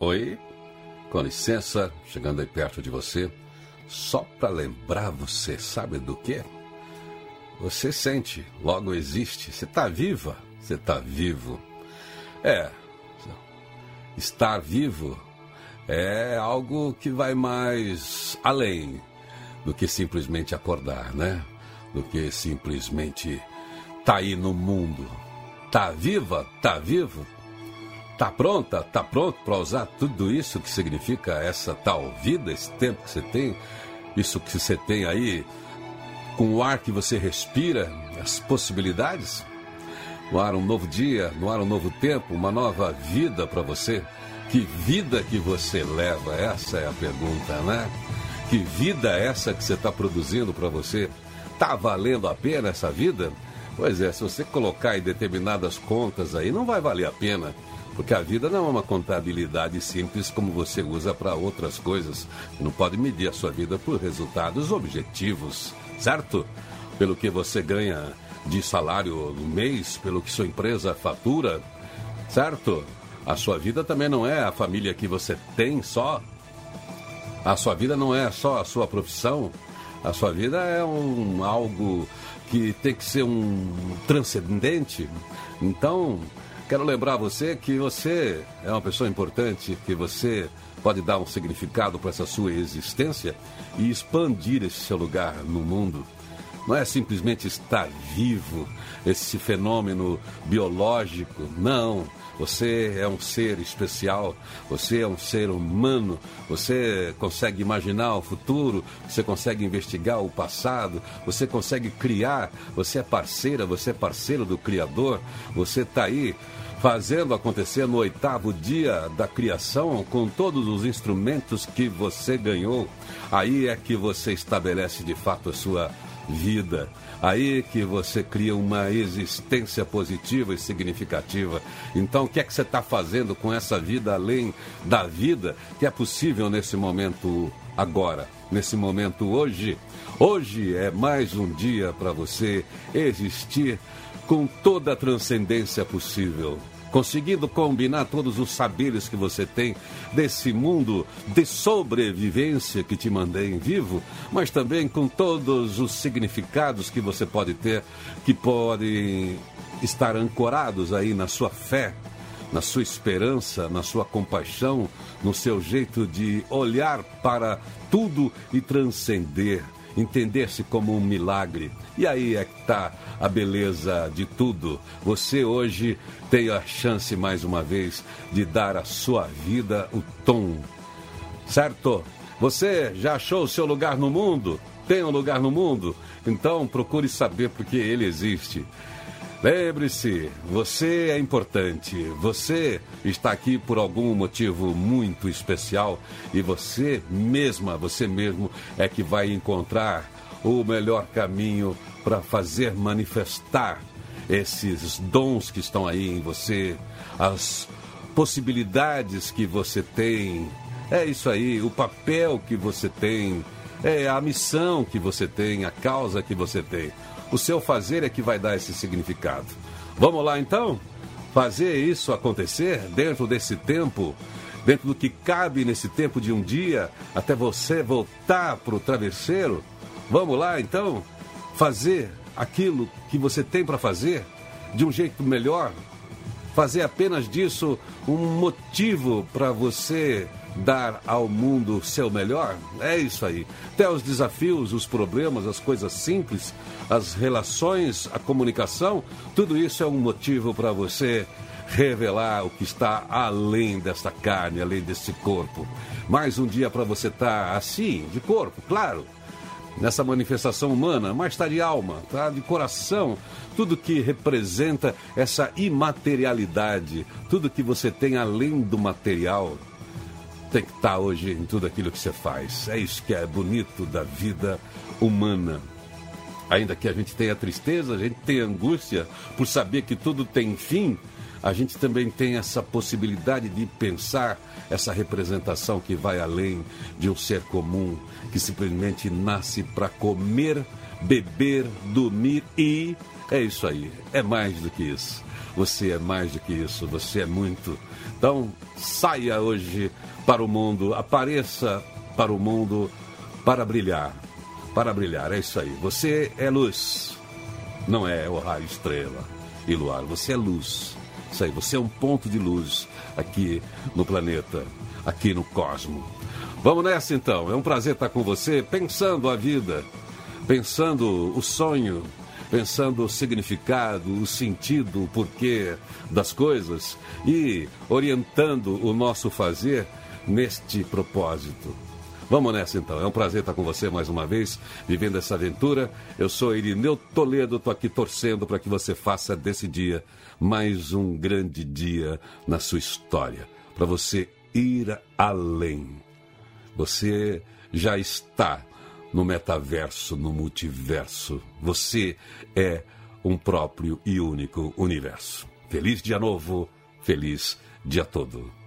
Oi, com licença, chegando aí perto de você, só para lembrar você, sabe do que? Você sente, logo existe, você está viva, você está vivo. É, estar vivo é algo que vai mais além do que simplesmente acordar, né? Do que simplesmente tá aí no mundo. Tá viva? Tá vivo? Tá pronta? Tá pronto para usar tudo isso que significa essa tal vida, esse tempo que você tem, isso que você tem aí, com o ar que você respira, as possibilidades? No ar um novo dia, no ar um novo tempo, uma nova vida para você. Que vida que você leva? Essa é a pergunta, né? Que vida é essa que você está produzindo para você? Tá valendo a pena essa vida? Pois é, se você colocar em determinadas contas aí, não vai valer a pena. Porque a vida não é uma contabilidade simples como você usa para outras coisas. Não pode medir a sua vida por resultados objetivos, certo? Pelo que você ganha de salário no mês, pelo que sua empresa fatura, certo? A sua vida também não é a família que você tem só. A sua vida não é só a sua profissão. A sua vida é um algo que tem que ser um transcendente. Então, Quero lembrar você que você é uma pessoa importante, que você pode dar um significado para essa sua existência e expandir esse seu lugar no mundo. Não é simplesmente estar vivo, esse fenômeno biológico. Não. Você é um ser especial, você é um ser humano, você consegue imaginar o futuro, você consegue investigar o passado, você consegue criar, você é parceira, você é parceiro do Criador, você está aí fazendo acontecer no oitavo dia da criação com todos os instrumentos que você ganhou. Aí é que você estabelece de fato a sua vida. Aí que você cria uma existência positiva e significativa. Então, o que é que você está fazendo com essa vida além da vida que é possível nesse momento agora, nesse momento hoje? Hoje é mais um dia para você existir com toda a transcendência possível conseguindo combinar todos os saberes que você tem desse mundo de sobrevivência que te mantém vivo, mas também com todos os significados que você pode ter, que podem estar ancorados aí na sua fé, na sua esperança, na sua compaixão, no seu jeito de olhar para tudo e transcender entender-se como um milagre. E aí é que está a beleza de tudo. Você hoje tem a chance, mais uma vez, de dar à sua vida o tom. Certo? Você já achou o seu lugar no mundo? Tem um lugar no mundo? Então procure saber porque ele existe. Lembre-se, você é importante. Você está aqui por algum motivo muito especial e você mesma, você mesmo é que vai encontrar o melhor caminho para fazer manifestar esses dons que estão aí em você, as possibilidades que você tem. É isso aí, o papel que você tem, é a missão que você tem, a causa que você tem. O seu fazer é que vai dar esse significado. Vamos lá então? Fazer isso acontecer dentro desse tempo, dentro do que cabe nesse tempo de um dia, até você voltar para o travesseiro? Vamos lá então? Fazer aquilo que você tem para fazer de um jeito melhor? Fazer apenas disso um motivo para você dar ao mundo seu melhor? É isso aí. Até os desafios, os problemas, as coisas simples, as relações, a comunicação, tudo isso é um motivo para você revelar o que está além desta carne, além desse corpo. Mais um dia para você estar tá assim, de corpo, claro, nessa manifestação humana, mas está de alma, tá de coração, tudo que representa essa imaterialidade, tudo que você tem além do material, tem que estar tá hoje em tudo aquilo que você faz. É isso que é bonito da vida humana. Ainda que a gente tenha tristeza, a gente tenha angústia por saber que tudo tem fim, a gente também tem essa possibilidade de pensar essa representação que vai além de um ser comum que simplesmente nasce para comer, beber, dormir e É isso aí, é mais do que isso. Você é mais do que isso, você é muito. Então, saia hoje para o mundo, apareça para o mundo para brilhar. Para brilhar, é isso aí. Você é luz, não é o raio estrela e luar, você é luz. Isso aí, você é um ponto de luz aqui no planeta, aqui no cosmo. Vamos nessa então, é um prazer estar com você, pensando a vida, pensando o sonho, pensando o significado, o sentido, o porquê das coisas e orientando o nosso fazer neste propósito. Vamos nessa então. É um prazer estar com você mais uma vez, vivendo essa aventura. Eu sou Irineu Toledo, estou aqui torcendo para que você faça desse dia mais um grande dia na sua história, para você ir além. Você já está no metaverso, no multiverso. Você é um próprio e único universo. Feliz dia novo, feliz dia todo.